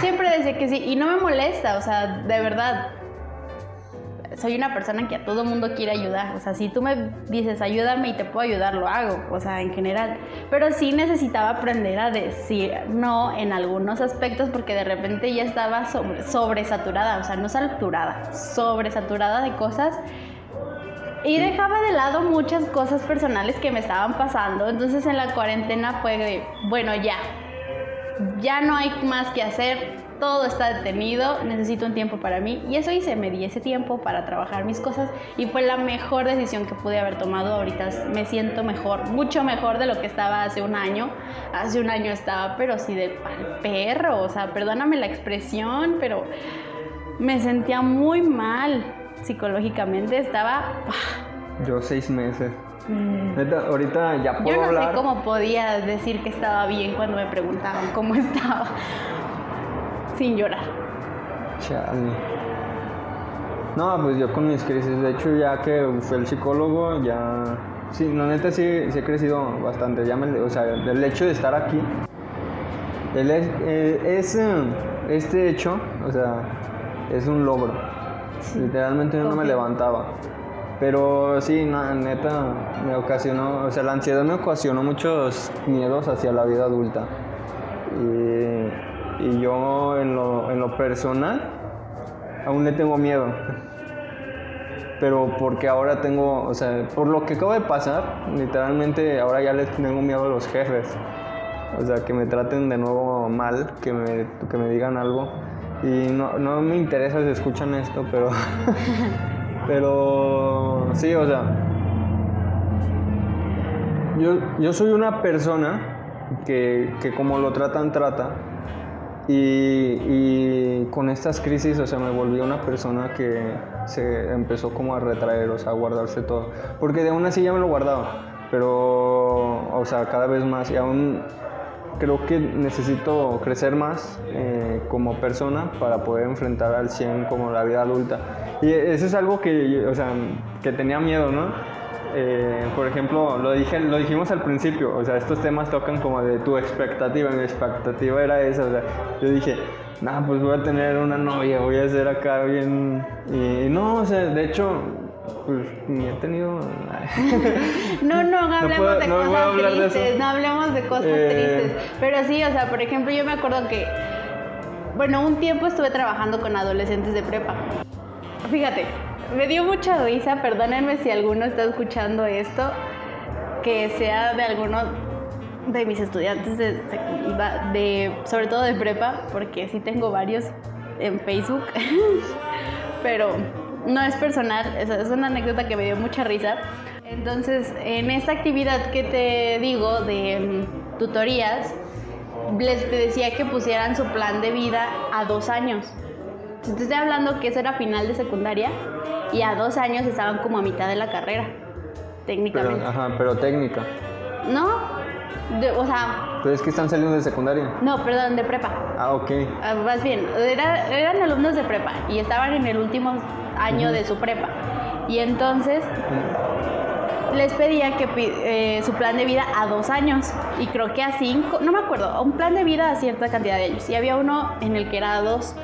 siempre decía que sí. Y no me molesta, o sea, de verdad soy una persona que a todo mundo quiere ayudar. O sea, si tú me dices ayúdame y te puedo ayudar, lo hago. O sea, en general. Pero sí necesitaba aprender a decir no en algunos aspectos porque de repente ya estaba sobre, sobresaturada. O sea, no saturada, sobresaturada de cosas. Y dejaba de lado muchas cosas personales que me estaban pasando. Entonces en la cuarentena fue de, bueno, ya. Ya no hay más que hacer todo está detenido, necesito un tiempo para mí y eso hice, me di ese tiempo para trabajar mis cosas y fue la mejor decisión que pude haber tomado. Ahorita me siento mejor, mucho mejor de lo que estaba hace un año. Hace un año estaba, pero sí de perro, o sea, perdóname la expresión, pero me sentía muy mal psicológicamente, estaba... Yo seis meses. Mm. ahorita ya puedo Yo no sé cómo podía decir que estaba bien cuando me preguntaban cómo estaba sin llorar. Chale. No, pues yo con mis crisis, de hecho ya que fui el psicólogo, ya... Sí, la neta sí, sí he crecido bastante, ya me, o sea, el hecho de estar aquí, el es, eh, eh, este hecho, o sea, es un logro. Literalmente no me levantaba. Pero sí, no, neta, me ocasionó, o sea, la ansiedad me ocasionó muchos miedos hacia la vida adulta. Y y yo en lo, en lo personal aún le tengo miedo. Pero porque ahora tengo, o sea, por lo que acaba de pasar, literalmente ahora ya les tengo miedo a los jefes. O sea, que me traten de nuevo mal, que me, que me digan algo. Y no, no me interesa si escuchan esto, pero... pero sí, o sea... Yo, yo soy una persona que, que como lo tratan, trata Y, con estas crisis, o sea, me volví una persona que se empezó como a retraer, o sea, a guardarse todo. Porque de aún así ya me lo guardaba, pero, o sea, cada vez más. Y aún creo que necesito crecer más eh, como persona para poder enfrentar al 100 como la vida adulta. Y eso es algo que, o sea, que tenía miedo, ¿no? Eh, por ejemplo, lo, dije, lo dijimos al principio, o sea, estos temas tocan como de tu expectativa, mi expectativa era esa, o sea, yo dije, nada, pues voy a tener una novia, voy a ser acá bien, y no, o sea, de hecho, pues ni he tenido... no, no, hablemos de cosas tristes, no hablemos de cosas eh, tristes, pero sí, o sea, por ejemplo, yo me acuerdo que, bueno, un tiempo estuve trabajando con adolescentes de prepa, fíjate, me dio mucha risa, perdónenme si alguno está escuchando esto, que sea de alguno de mis estudiantes de, sobre todo de prepa, porque sí tengo varios en Facebook, pero no es personal, es, es una anécdota que me dio mucha risa. Entonces, en esta actividad que te digo de mm, tutorías, les decía que pusieran su plan de vida a dos años. Entonces, estoy hablando que eso era final de secundaria y a dos años estaban como a mitad de la carrera, técnicamente. Pero, ajá, pero técnica. No, o sea... ¿Pero es que están saliendo de secundaria? No, perdón, de prepa. Ah, ok. Ah, más bien, eran alumnos de prepa y estaban en el último año de su prepa. Y entonces les pedía que eh, su plan de vida a dos años y creo que a cinco, no me acuerdo, un plan de vida a cierta cantidad de años. Y había uno en el que era a dos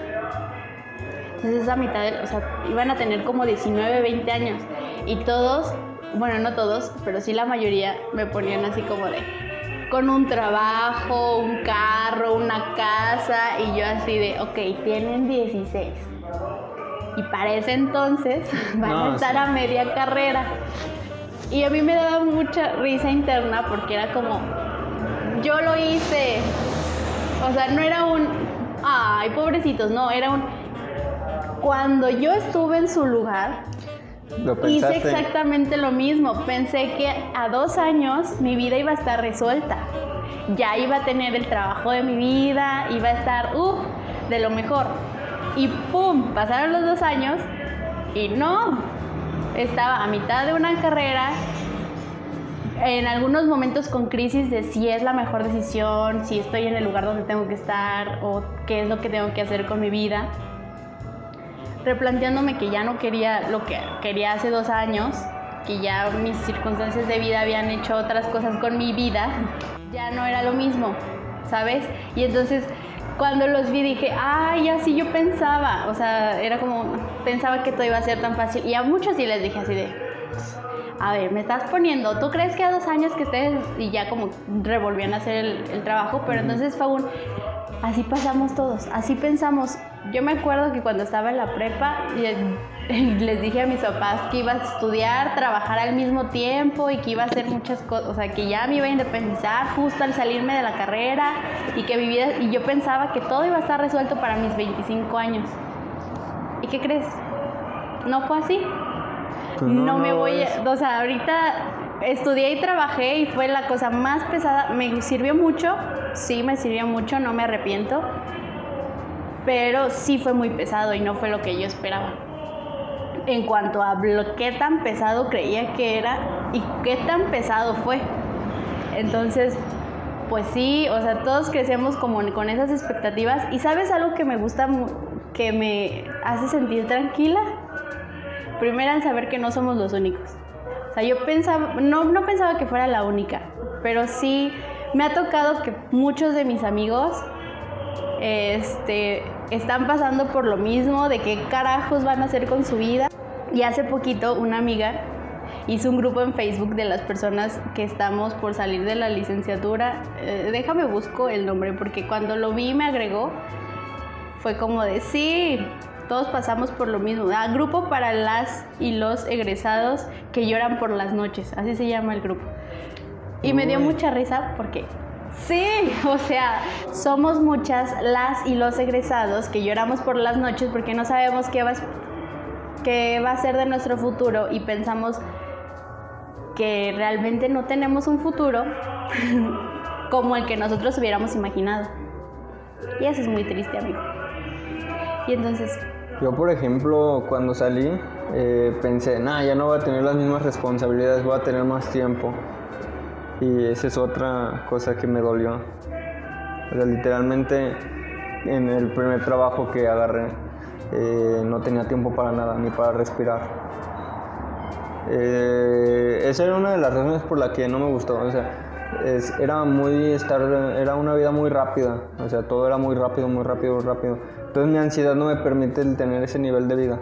entonces esa mitad, o sea, iban a tener como 19, 20 años. Y todos, bueno, no todos, pero sí la mayoría me ponían así como de, con un trabajo, un carro, una casa, y yo así de, ok, tienen 16. Y para ese entonces van a estar a media carrera. Y a mí me daba mucha risa interna porque era como, yo lo hice. O sea, no era un, ay, pobrecitos, no, era un, cuando yo estuve en su lugar, hice exactamente lo mismo. Pensé que a dos años mi vida iba a estar resuelta. Ya iba a tener el trabajo de mi vida, iba a estar, uff, de lo mejor. Y ¡pum! Pasaron los dos años y no. Estaba a mitad de una carrera, en algunos momentos con crisis de si es la mejor decisión, si estoy en el lugar donde tengo que estar o qué es lo que tengo que hacer con mi vida replanteándome que ya no quería lo que quería hace dos años, que ya mis circunstancias de vida habían hecho otras cosas con mi vida, ya no era lo mismo, ¿sabes? Y entonces cuando los vi dije, ay, así yo pensaba, o sea, era como, pensaba que todo iba a ser tan fácil. Y a muchos sí les dije así de, a ver, me estás poniendo, ¿tú crees que a dos años que estés y ya como revolvían a hacer el, el trabajo? Pero entonces fue un, así pasamos todos, así pensamos. Yo me acuerdo que cuando estaba en la prepa les dije a mis papás que iba a estudiar, trabajar al mismo tiempo y que iba a hacer muchas cosas, o sea, que ya me iba a independizar justo al salirme de la carrera y que mi vida, y yo pensaba que todo iba a estar resuelto para mis 25 años. ¿Y qué crees? No fue así. Pues no, me voy, a, o sea, ahorita estudié y trabajé y fue la cosa más pesada, me sirvió mucho, sí me sirvió mucho, no me arrepiento pero sí fue muy pesado y no fue lo que yo esperaba. En cuanto a qué tan pesado creía que era y qué tan pesado fue. Entonces, pues sí, o sea, todos crecemos como con esas expectativas y sabes algo que me gusta, que me hace sentir tranquila. Primero, al saber que no somos los únicos. O sea, yo pensaba, no, no pensaba que fuera la única, pero sí me ha tocado que muchos de mis amigos este, están pasando por lo mismo, de qué carajos van a hacer con su vida. Y hace poquito una amiga hizo un grupo en Facebook de las personas que estamos por salir de la licenciatura. Eh, déjame busco el nombre porque cuando lo vi me agregó, fue como de sí, todos pasamos por lo mismo. Ah, grupo para las y los egresados que lloran por las noches, así se llama el grupo. Y me dio mucha risa porque Sí, o sea, somos muchas las y los egresados que lloramos por las noches porque no sabemos qué va, qué va a ser de nuestro futuro y pensamos que realmente no tenemos un futuro como el que nosotros hubiéramos imaginado. Y eso es muy triste, amigo. Y entonces... Yo, por ejemplo, cuando salí, eh, pensé, nah, ya no voy a tener las mismas responsabilidades, voy a tener más tiempo. Y esa es otra cosa que me dolió. O sea, literalmente en el primer trabajo que agarré eh, no tenía tiempo para nada, ni para respirar. Eh, esa era una de las razones por la que no me gustó. O sea, era muy estar, era una vida muy rápida. O sea, todo era muy rápido, muy rápido, muy rápido. Entonces mi ansiedad no me permite tener ese nivel de vida.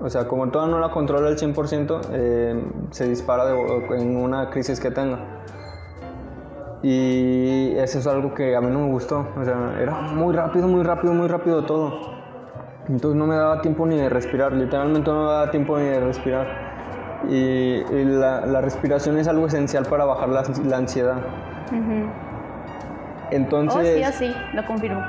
O sea, como toda no la controla al 100%, eh, se dispara en una crisis que tenga. Y eso es algo que a mí no me gustó. O sea, era muy rápido, muy rápido, muy rápido todo. Entonces no me daba tiempo ni de respirar, literalmente no me daba tiempo ni de respirar. Y, la, respiración es algo esencial para bajar la, ansiedad. Entonces... Oh, sí, sí, lo confirmo.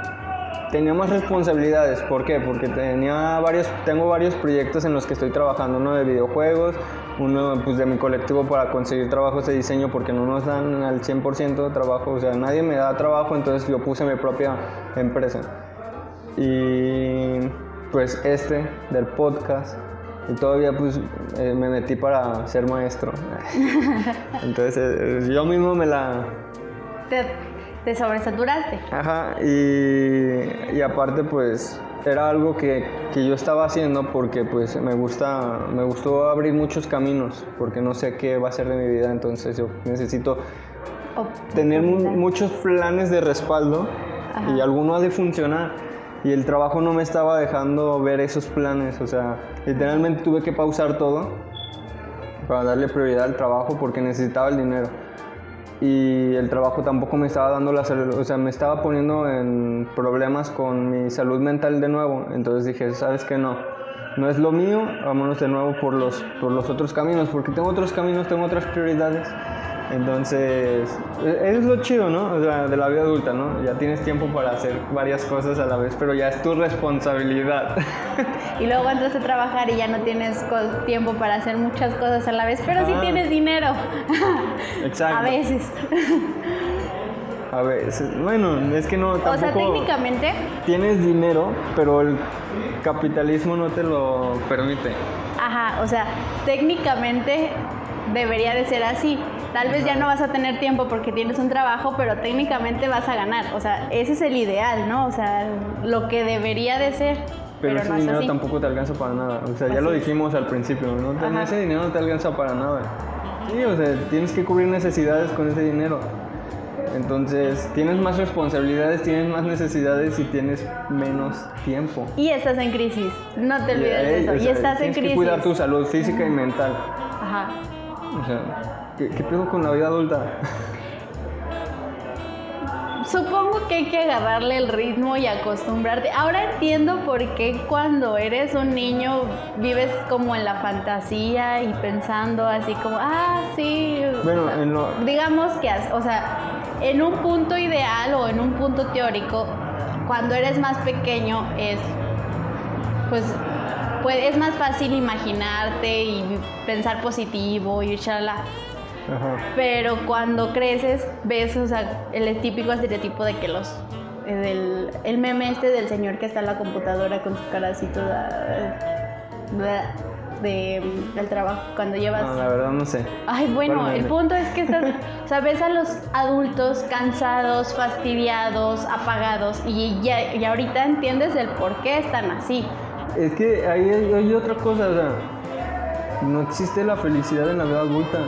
Tenía más responsabilidades, ¿por qué? Porque tenía varios, tengo varios proyectos en los que estoy trabajando, uno de videojuegos, uno pues, de mi colectivo para conseguir trabajos de diseño porque no nos dan al 100% de trabajo, o sea, nadie me da trabajo, entonces yo puse mi propia empresa. Y pues este del podcast y todavía pues eh, me metí para ser maestro. entonces eh, yo mismo me la... Te, te sobresaturaste. Ajá, y, y aparte pues era algo que, que, yo estaba haciendo porque pues me gusta me gustó abrir muchos caminos porque no sé qué va a ser de mi vida entonces yo necesito tener muchos planes de respaldo y alguno ha de funcionar y el trabajo no me estaba dejando ver esos planes o sea literalmente tuve que pausar todo para darle prioridad al trabajo porque necesitaba el dinero y el trabajo tampoco me estaba dando la salud, o sea, me estaba poniendo en problemas con mi salud mental de nuevo. Entonces dije, ¿sabes qué? No, no es lo mío, vámonos de nuevo por los, por los otros caminos, porque tengo otros caminos, tengo otras prioridades. Entonces, e-, es lo chido, ¿no? O sea, de la vida adulta, ¿no? Ya tienes tiempo para hacer varias cosas a la vez, pero ya es tu responsabilidad. Y luego entras a trabajar y ya no tienes tiempo para hacer muchas cosas a la vez, pero sí tienes dinero. Exacto. A veces. A veces. Bueno, es que no tampoco... O sea, técnicamente... Tienes dinero, pero el capitalismo no te lo permite. Ajá, o sea, técnicamente debería de ser así Tal vez ya no vas a tener tiempo porque tienes un trabajo, pero técnicamente vas a ganar. O sea, ese es el ideal, ¿no? O sea, lo que debería de ser. Pero, ese dinero tampoco te alcanza para nada. O sea, ya lo dijimos al principio, ¿no? Ese dinero no te alcanza para nada. Sí, o sea, tienes que cubrir necesidades con ese dinero. Entonces, tienes más responsabilidades, tienes más necesidades y tienes menos tiempo. Y estás en crisis, no te olvides de eso. y estás en crisis. Tienes que cuidar tu salud física y mental. Ajá. O sea, ¿Qué, qué pedo con la vida adulta? Supongo que hay que agarrarle el ritmo y acostumbrarte. Ahora entiendo por qué cuando eres un niño vives como en la fantasía y pensando así como, ah, sí. Bueno, en lo... digamos que, o sea, en un punto ideal o en un punto teórico, cuando eres más pequeño es, pues, es más fácil imaginarte y pensar positivo y charla pero cuando creces, ves, o sea, el típico estereotipo de que los. El, el meme este del señor que está en la computadora con su cara así toda. De, del trabajo, cuando llevas. No, la verdad no sé. Ay, bueno, el punto es que estás. o sea, ves a los adultos cansados, fastidiados, apagados, y, ya, y ahorita entiendes el por qué están así. Es que ahí hay, hay otra cosa, o sea, no existe la felicidad en la vida adulta.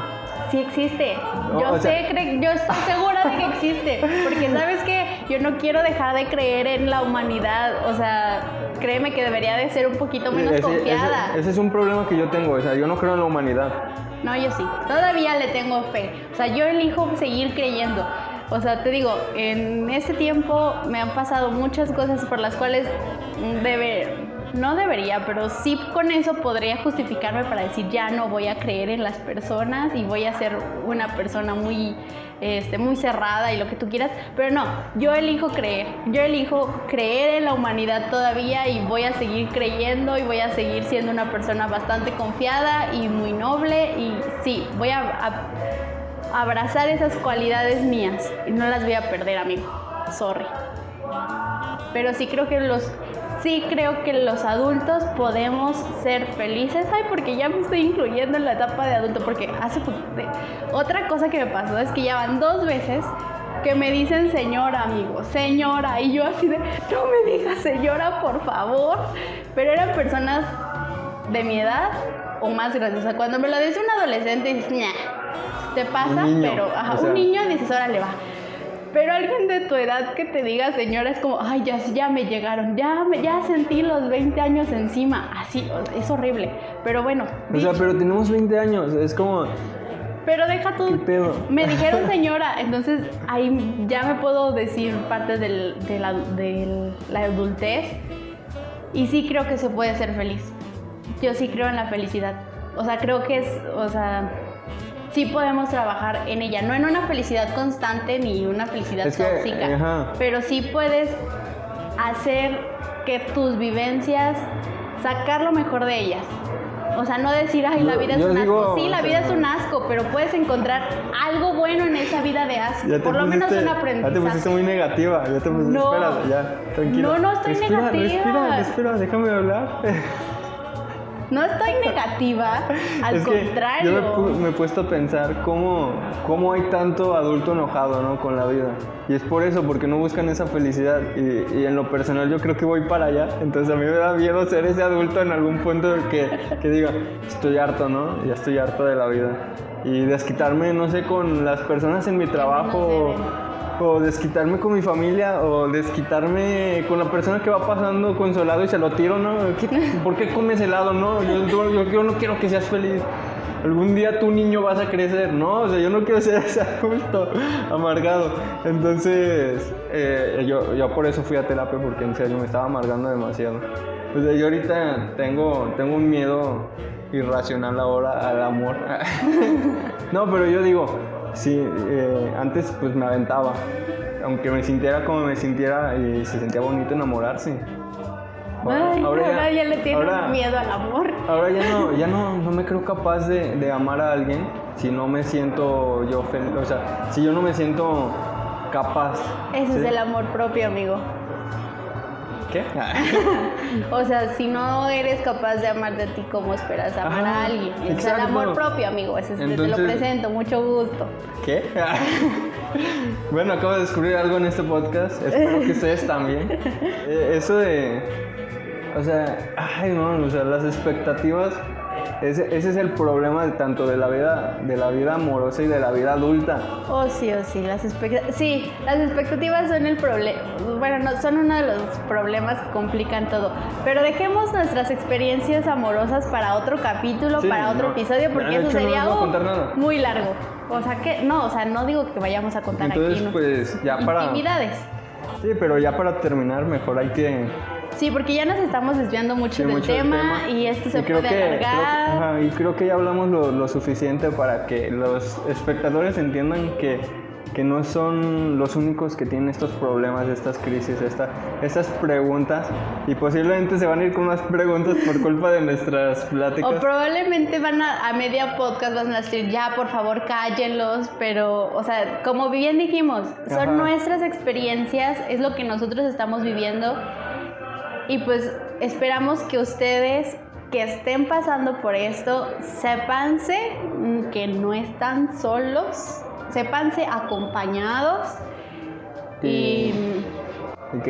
Sí existe. yo sé, yo estoy segura de que existe. Porque sabes que yo no quiero dejar de creer en la humanidad. O sea, créeme que debería de ser un poquito menos confiada. Ese, es un problema que yo tengo. O sea, yo no creo en la humanidad. No, yo sí. Todavía le tengo fe. O sea, yo elijo seguir creyendo. O sea, te digo, en este tiempo me han pasado muchas cosas por las cuales debe, no debería, pero sí con eso podría justificarme para decir ya no voy a creer en las personas y voy a ser una persona muy, este, muy cerrada y lo que tú quieras, pero no, yo elijo creer, yo elijo creer en la humanidad todavía y voy a seguir creyendo y voy a seguir siendo una persona bastante confiada y muy noble y sí, voy a, a abrazar esas cualidades mías y no las voy a perder, amigo. Sorry. pero sí creo que los sí creo que los adultos podemos ser felices. Ay, porque ya me estoy incluyendo en la etapa de adulto, porque hace otra cosa que me pasó es que ya van dos veces que me dicen señora, amigo, señora, y yo así de, no me digas señora, por favor. Pero eran personas de mi edad o más grandes. O sea, cuando me lo dice un adolescente, dices, te pasa, pero un niño dices, órale, va. Pero alguien de tu edad que te diga señora es como, ay, ya, ya me llegaron, ya, me, ya sentí los 20 años encima. Así, es horrible. Pero bueno. O sea, pero tenemos 20 años, es como... Pero deja tú. Me dijeron señora, entonces ahí ya me puedo decir parte de, la, de la adultez. Y sí creo que se puede ser feliz. Yo sí creo en la felicidad. O sea, creo que es, o sea, sí podemos trabajar en ella. No en una felicidad constante ni una felicidad tóxica, pero sí puedes hacer que tus vivencias, sacar lo mejor de ellas. O sea, no decir, ay, la vida es un asco. Sí, la vida es un asco, pero puedes encontrar algo bueno en esa vida de asco. Por lo menos un aprendizaje. Ya te pusiste muy negativa. Ya te pusiste, no, espera, ya, tranquila. No, no estoy negativa. Respira, respira, déjame hablar. No estoy negativa, al contrario. yo me, he puesto a pensar cómo, cómo hay tanto adulto enojado ¿no? con la vida. Y es por eso, porque no buscan esa felicidad. Y, en lo personal yo creo que voy para allá. Entonces a mí me da miedo ser ese adulto en algún punto que, que diga, estoy harto, ¿no? Ya estoy harto de la vida. Y desquitarme, no sé, con las personas en mi trabajo o desquitarme con mi familia o desquitarme con la persona que va pasando con su helado y se lo tiro, ¿no? ¿Por qué comes helado, no? Yo, yo, no quiero que seas feliz. Algún día tu niño vas a crecer, ¿no? O sea, yo no quiero ser ese adulto amargado. Entonces, eh, yo, yo por eso fui a terapia, porque en serio me estaba amargando demasiado. O sea, yo ahorita tengo, tengo un miedo irracional ahora al amor. no, pero yo digo, Sí, eh, antes pues me aventaba. Aunque me sintiera como me sintiera y se sentía bonito enamorarse. Ahora, ya, le tiene miedo al amor. Ahora ya no, ya no, no me creo capaz de, de, amar a alguien si no me siento yo feliz. O sea, si yo no me siento capaz. Ese es el amor propio, amigo. ¿Qué? o sea, si no eres capaz de amar de ti, ¿cómo esperas amar a alguien? Es el amor propio, amigo. Ese te lo presento, mucho gusto. ¿Qué? bueno, acabo de descubrir algo en este podcast. Espero que ustedes también. Eh, eso de. O sea, ay, no, o sea, las expectativas ese, ese, es el problema de, tanto de la vida de la vida amorosa y de la vida adulta. Oh, sí, oh, sí, las expectativas, sí, las expectativas son el problema, bueno, no, son uno de los problemas que complican todo. Pero dejemos nuestras experiencias amorosas para otro capítulo, para otro episodio, porque eso sería muy largo. O sea que, no, o sea, no digo que vayamos a contar Entonces, aquí pues, ya para, intimidades. Sí, pero ya para terminar, mejor hay que Sí, porque ya nos estamos desviando mucho, del, tema, y esto se puede alargar. y creo que ya hablamos lo, suficiente para que los espectadores entiendan que, que, no son los únicos que tienen estos problemas, estas crisis, esta, estas preguntas, y posiblemente se van a ir con más preguntas por culpa de nuestras pláticas. O probablemente van a, a media podcast van a decir, ya, por favor, cállenlos, pero, o sea, como bien dijimos, son nuestras experiencias, es lo que nosotros estamos viviendo y pues esperamos que ustedes que estén pasando por esto, sépanse que no están solos, sépanse acompañados y... Ok.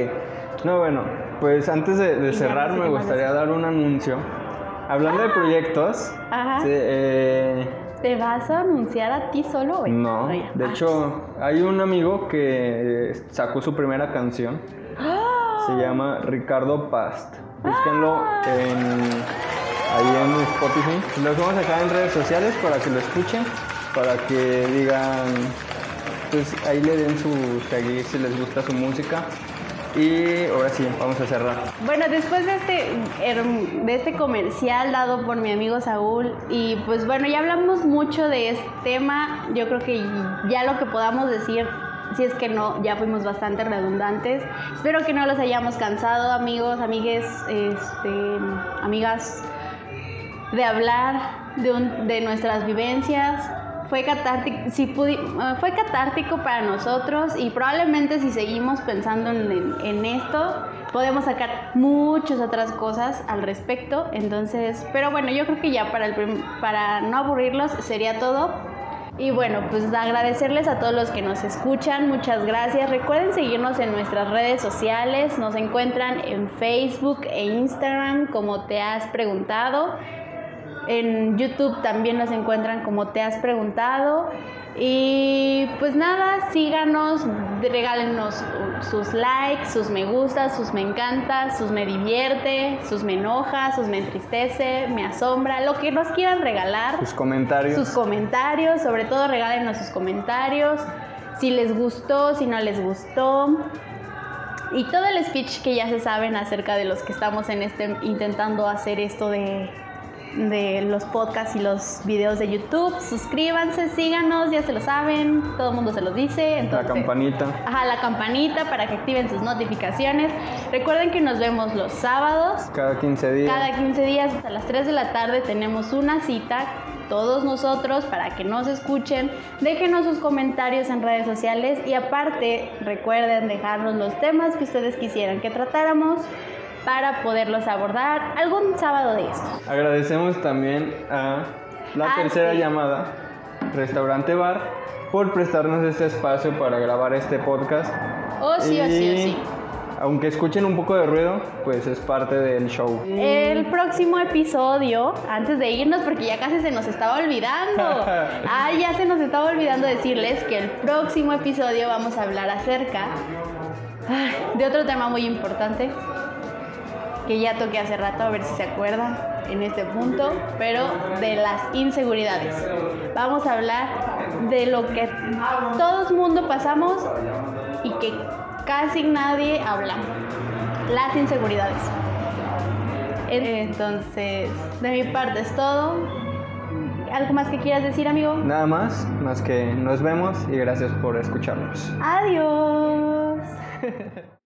No, bueno, pues antes de, cerrar me gustaría dar un anuncio. Hablando de proyectos, Ajá. Eh, ¿Te vas a anunciar a ti solo hoy? No, de ah. hecho hay un amigo que sacó su primera canción. ¡Ah! Se llama Ricardo Past. Búsquenlo en, ahí en Spotify. Lo vamos a dejar en redes sociales para que lo escuchen, para que digan, pues ahí le den su seguir si les gusta su música. Y ahora sí, vamos a cerrar. Bueno, después de este, de este comercial dado por mi amigo Saúl, y pues bueno, ya hablamos mucho de este tema, yo creo que ya lo que podamos decir si es que no, ya fuimos bastante redundantes. Espero que no los hayamos cansado, amigos, amigues, este, amigas, de hablar de, nuestras vivencias. Fue catártico, si ah, fue catártico para nosotros y probablemente si seguimos pensando en, esto, podemos sacar muchas otras cosas al respecto. Entonces, pero bueno, yo creo que ya para, el para no aburrirlos sería todo. Y bueno, pues agradecerles a todos los que nos escuchan, muchas gracias. Recuerden seguirnos en nuestras redes sociales, nos encuentran en Facebook e Instagram como te has preguntado. En YouTube también nos encuentran como te has preguntado. Y pues nada, síganos, regálenos sus likes, sus me gustas, sus me encanta, sus me divierte, sus me enoja, sus me entristece, me asombra, lo que nos quieran regalar. Sus comentarios. Sus comentarios, sobre todo regálenos sus comentarios, si les gustó, si no les gustó. Y todo el speech que ya se saben acerca de los que estamos en este intentando hacer esto de de los podcasts y los videos de YouTube. Suscríbanse, síganos, ya se lo saben, todo el mundo se los dice. la campanita. Ajá, la campanita para que activen sus notificaciones. Recuerden que nos vemos los sábados. Cada 15 días. Cada 15 días, hasta las 3 de la tarde tenemos una cita todos nosotros para que nos escuchen. Déjenos sus comentarios en redes sociales y aparte recuerden dejarnos los temas que ustedes quisieran que tratáramos para poderlos abordar algún sábado de estos. Agradecemos también a la ah, tercera llamada, Restaurante Bar, por prestarnos este espacio para grabar este podcast. Oh, sí, oh, sí, oh, sí. Aunque escuchen un poco de ruido, pues es parte del show. El próximo episodio, antes de irnos, porque ya casi se nos estaba olvidando. ah, ya se nos estaba olvidando decirles que el próximo episodio vamos a hablar acerca de otro tema muy importante, que ya toqué hace rato, a ver si se acuerdan en este punto, pero de las inseguridades. Vamos a hablar de lo que todo el mundo pasamos y que casi nadie habla, las inseguridades. Entonces, de mi parte es todo. ¿Algo más que quieras decir, amigo? Nada más, más que nos vemos y gracias por escucharnos. Adiós.